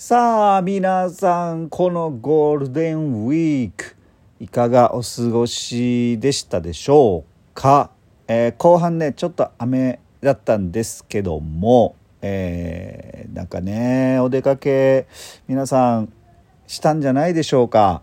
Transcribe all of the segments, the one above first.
さあ皆さんこのゴールデンウィークいかがお過ごしでしたでしょうか、えー、後半ねちょっと雨だったんですけども、えー、なんかねお出かけ皆さんしたんじゃないでしょうか？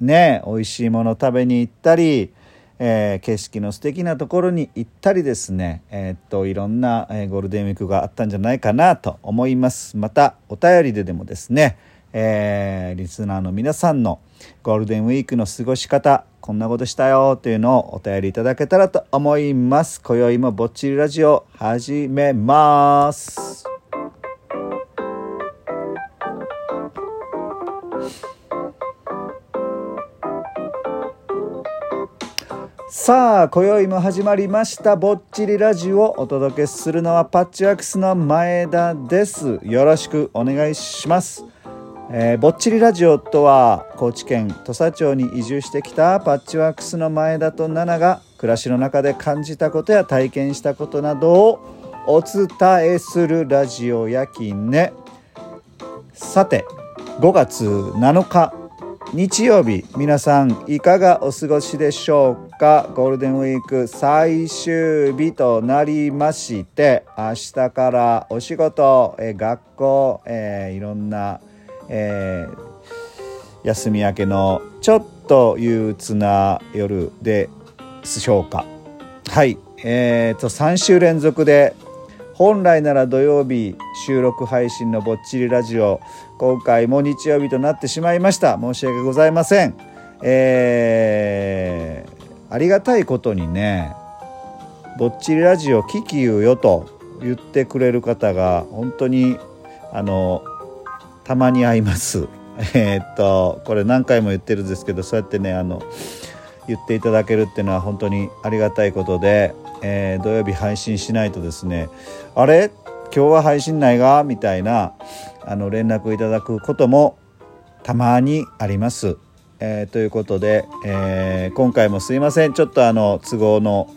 ね美味しいもの食べに行ったりえー、景色の素敵なところに行ったりですね、えー、っといろんな、え、ゴールデンウィークがあったんじゃないかなと思います。またお便りででもですね、えリスナーの皆さんのゴールデンウィークの過ごし方こんなことしたよというのをお便りいただけたらと思います。今宵もぼっちりラジオ始めます。さあ今宵も始まりましたぼっちりラジオをお届けするのはパッチワークスの前田です。よろしくお願いします、えー、ぼっちりラジオとは高知県土佐町に移住してきたパッチワークスの前田と奈々が暮らしの中で感じたことや体験したことなどをお伝えするラジオやきね。さて5月7日日曜日皆さんいかがお過ごしでしょうか？かゴールデンウィーク最終日となりまして明日からお仕事、え学校、えー、いろんな、えー、休み明けのちょっと憂鬱な夜でしょうか。はい。えーと3週連続で本来なら土曜日収録配信のぼっちりラジオ今回も日曜日となってしまいました。申し訳ございません。えー、ありがたいことにねぼっちりラジオ聞きゆうよと言ってくれる方が本当にあのたまに会います。えー、っとこれ何回も言ってるんですけどそうやってねあの言っていただけるっていうのは本当にありがたいことでえー、土曜日配信しないとですねあれ？今日は配信ないが？みたいなあの連絡いただくこともたまにあります。えー、ということで、えー、今回もすいません。ちょっとあの都合の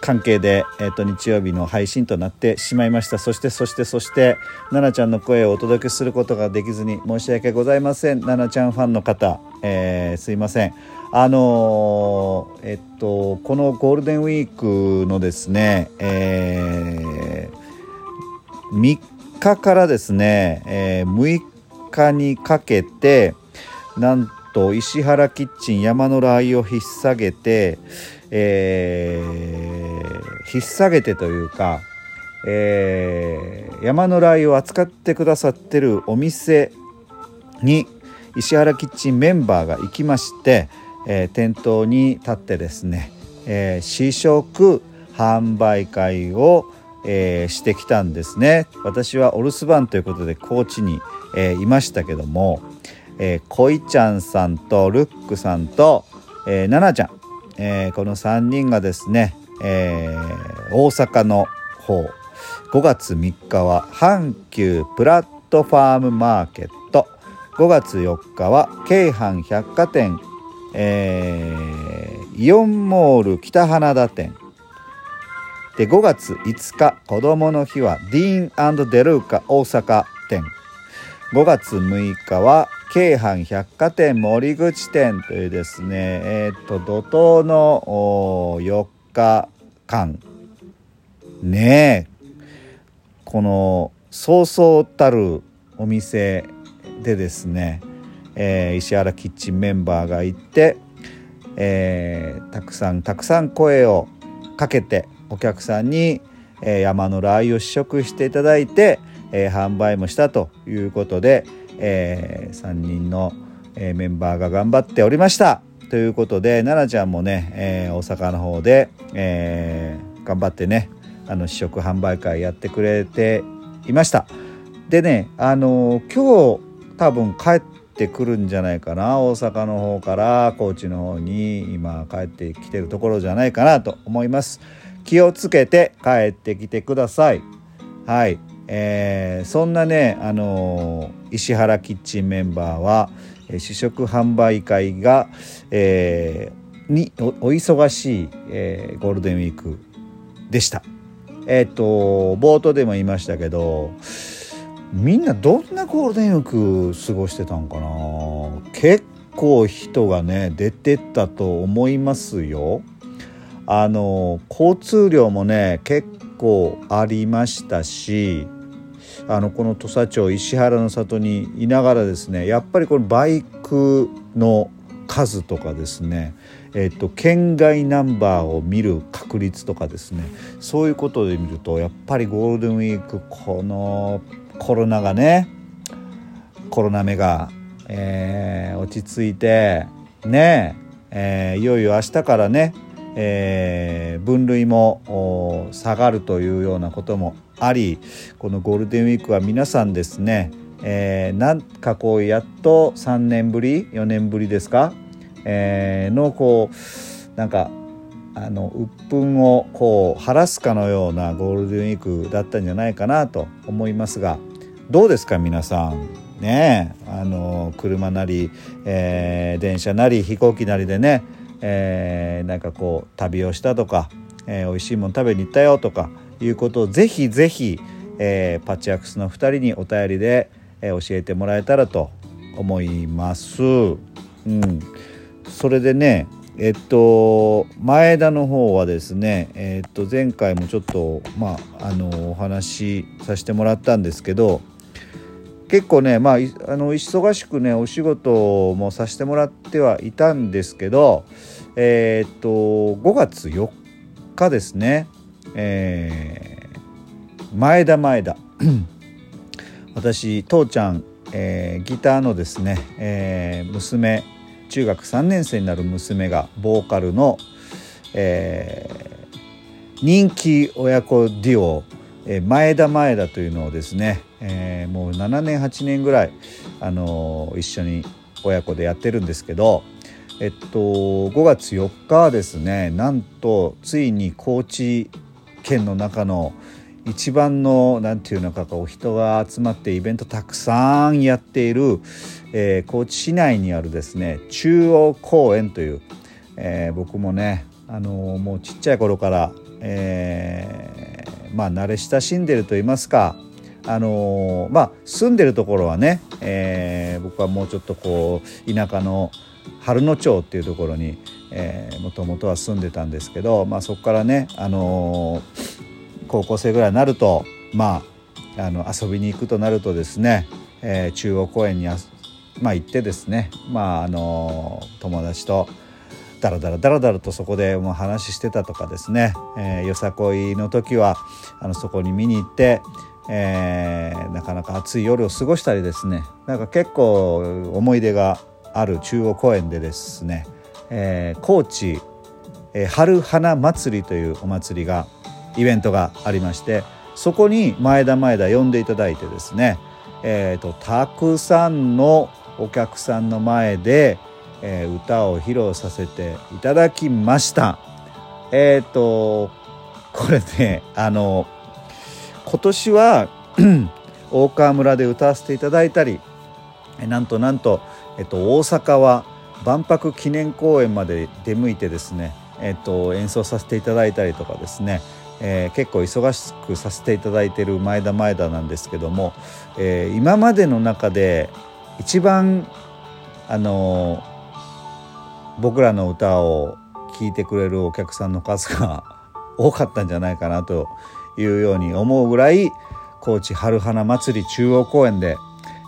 関係で、えーと、日曜日の配信となってしまいました。そしてそしてそして奈々ちゃんの声をお届けすることができずに申し訳ございません。奈々ちゃんファンの方、えー、すいません。あのー、えっとこのゴールデンウィークのですね、えー、3日からですね、えー、6日にかけてなんと石原キッチン山のラー油を引っ提げて、えー、引っ提げてというか、えー、山のラー油を扱ってくださってるお店に石原キッチンメンバーが行きまして、えー、店頭に立ってですね、えー、試食販売会を、えー、してきたんですね。私はお留守番ということで高知に、え、いましたけども、えー、こいちゃんさんとルックさんと、えー、ななちゃん、えー、この3人がですね、えー、大阪の方。5月3日は阪急プラットファームマーケット。5月4日は京阪百貨店。えー、イオンモール北花田店。で5月5日子どもの日はディーンデルーカ大阪店。5月6日は京阪百貨店森口店というですねえっ、と怒涛の4日間。ねえ。このそうそうたるお店でですねえー、石原キッチンメンバーが行って、えー、たくさんたくさん声をかけてお客さんに、えー、山のラー油を試食していただいて、え、販売もしたということで、えー、3人の、えー、メンバーが頑張っておりました。ということで奈々ちゃんもね、えー、大阪の方で、えー、頑張ってねあの試食販売会やってくれていました。でねあの今日多分帰ってってくるんじゃないかな大阪の方から高知の方に今帰ってきてるところじゃないかなと思います気をつけて帰ってきてくださいはいえー、そんなねあのー、石原キッチンメンバーは、えー、試食販売会が、えー、にお忙しい、えー、ゴールデンウィークでしたえっ、と冒頭でも言いましたけどみんなどんなゴールデンウィーク過ごしてたんかな？結構人がね出てったと思いますよ。あの交通量もね結構ありましたしあのこの土佐町石原の里にいながらですねやっぱりこのバイクの数とかですねえっと、県外ナンバーを見る確率とかですねそういうことで見るとやっぱりゴールデンウィークこのコロナがねコロナ目が、えー、落ち着いてねえー、いよいよ明日からね、えー、分類も下がるというようなこともありこのゴールデンウィークは皆さんですね、えー、なんかこうやっと3年ぶり4年ぶりですかえー、のこうなんかあの鬱憤をこう晴らすかのようなゴールデンウィークだったんじゃないかなと思いますがどうですか皆さんねあの車なり、えー、電車なり飛行機なりでね、えー、なんかこう旅をしたとか、えー、美味しいもの食べに行ったよとかいうことをぜひぜひ、えー、パッチワークスの2人にお便りで、えー、教えてもらえたらと思います。うんそれでねえっと前田の方はですねえっと前回もちょっとまああのお話しさせてもらったんですけど結構ねまああの忙しくねお仕事もさせてもらってはいたんですけどえっと5月4日ですねえー、前田前田。私父ちゃん、えー、ギターのですね、えー、娘中学3年生になる娘がボーカルの、えー、人気親子デュオえ前田前田というのをですね、えー、もう7年8年ぐらい、あのー、一緒に親子でやってるんですけど、えっと、5月4日はですねなんとついに高知県の中の一番の何て言うのかこう人が集まってイベントたくさんやっている、えー、高知市内にあるですね中央公園という、えー、僕もね、あのー、もうちっちゃい頃から、え、まあ慣れ親しんでると言いますかあのまあ住んでるところはね、え僕はもうちょっとこう田舎の春野町っていうところにもともとは住んでたんですけど、まあ、そこからね、あの高校生ぐらいになるとまああの遊びに行くとなるとですね、えー、中央公園にまあ、行ってですね、まあ、あの友達とダラダラダラダラとそこでもう話してたとかですね、えー、よさこいの時はあのそこに見に行って、えー、なかなか暑い夜を過ごしたりですねなんか結構思い出がある中央公園でですね、えー、高知、えー、春花祭りというお祭りがイベントがありましてそこに前田前田呼んでいただいてですね、えーと、たくさんのお客さんの前で、えー、歌を披露させていただきました。えっ、ー、とこれねあの今年は 大川村で歌わせていただいたりなんとなんと、えっと、大阪は万博記念公園まで出向いてですね、えっと、演奏させていただいたりとかですねえー、結構忙しくさせていただいている前田前田なんですけども、えー、今までの中で一番あのー、僕らの歌を聴いてくれるお客さんの数が 多かったんじゃないかなというように思うぐらい高知春花祭り中央公園で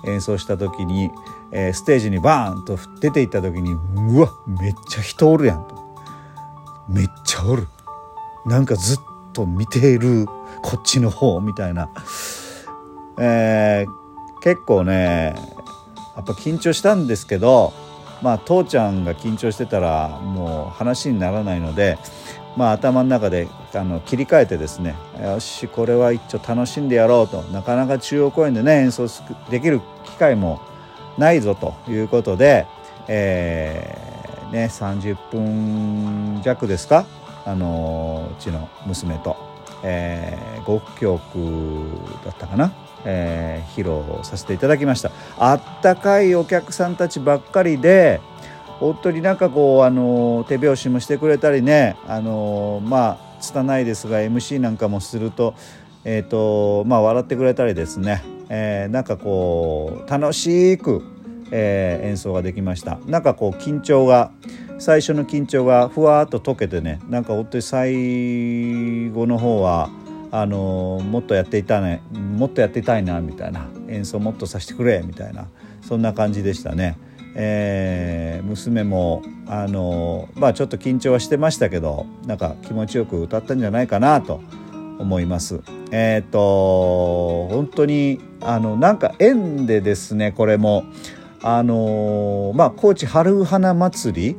演奏した時に、えー、ステージにバーンと出ていった時にうわめっちゃ人おるやんと。めっちゃおる。なんかずっと見ているこっちの方みたいな、えー、結構ねやっぱ緊張したんですけどまあ父ちゃんが緊張してたらもう話にならないので、まあ、頭の中であの切り替えてですねよしこれは一応楽しんでやろうと。なかなか中央公園でね演奏できる機会もないぞということで、えーね、30分弱ですか？あのうちの娘と、えー、5曲だったかな、えー、披露させていただきました。あったかいお客さんたちばっかりで本当になんかこうあの手拍子もしてくれたりねあのまあ拙いですが MC なんかもすると,、えーとまあ、笑ってくれたりですね、えー、なんかこう楽しく、えー、演奏ができました。なんかこう緊張が最初の緊張がふわっと解けてねなんか本当に最後の方はあのもっとやっていたねもっとやっていたいなみたいな。演奏もっとさせてくれみたいな。そんな感じでしたね。えー、娘もあのまあちょっと緊張はしてましたけどなんか気持ちよく歌ったんじゃないかなと思います。え、ー、と本当にあのなんか縁でですねこれもあのまあ高知春花祭り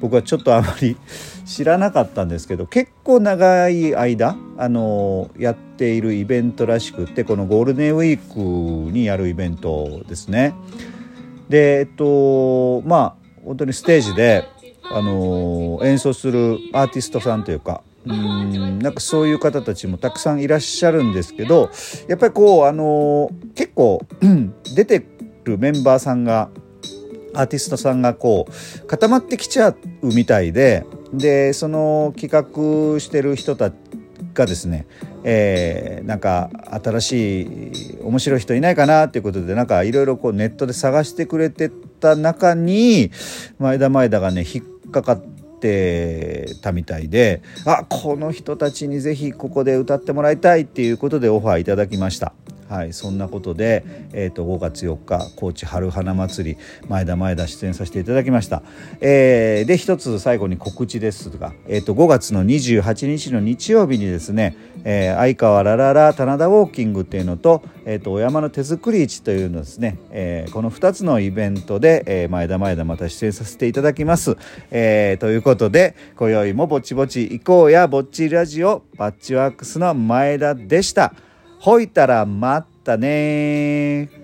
僕はちょっとあまり 知らなかったんですけど結構長い間あのやっているイベントらしくってこのゴールデンウィークにやるイベントですね。でえっとまあ本当にステージであの演奏するアーティストさんというかうんなんかそういう方たちもたくさんいらっしゃるんですけどやっぱりこうあの結構出てるメンバーさんがアーティストさんがこう固まってきちゃうみたいででその企画してる人たちがですね、えー、なんか新しい面白い人いないかなっていうことでなんかいろいろこうネットで探してくれてた中に前田前田がね引っかかってたみたいであこの人たちに是非ここで歌ってもらいたいっていうことでオファーいただきました。はい、そんなことで、えーと、5月4日高知春花祭り前田前田出演させていただきました、えー、で一つ最後に告知ですが、えーと、5月の28日の日曜日にですね、えー、相川ラララ棚田ウォーキングっていうのと,、えーと、お山の手作り市というのですね、えー、この2つのイベントで、えー、前田前田また出演させていただきます、えー、ということで今宵もぼちぼち行こうやぼっちラジオパッチワークスの前田でした。ほいたらまったね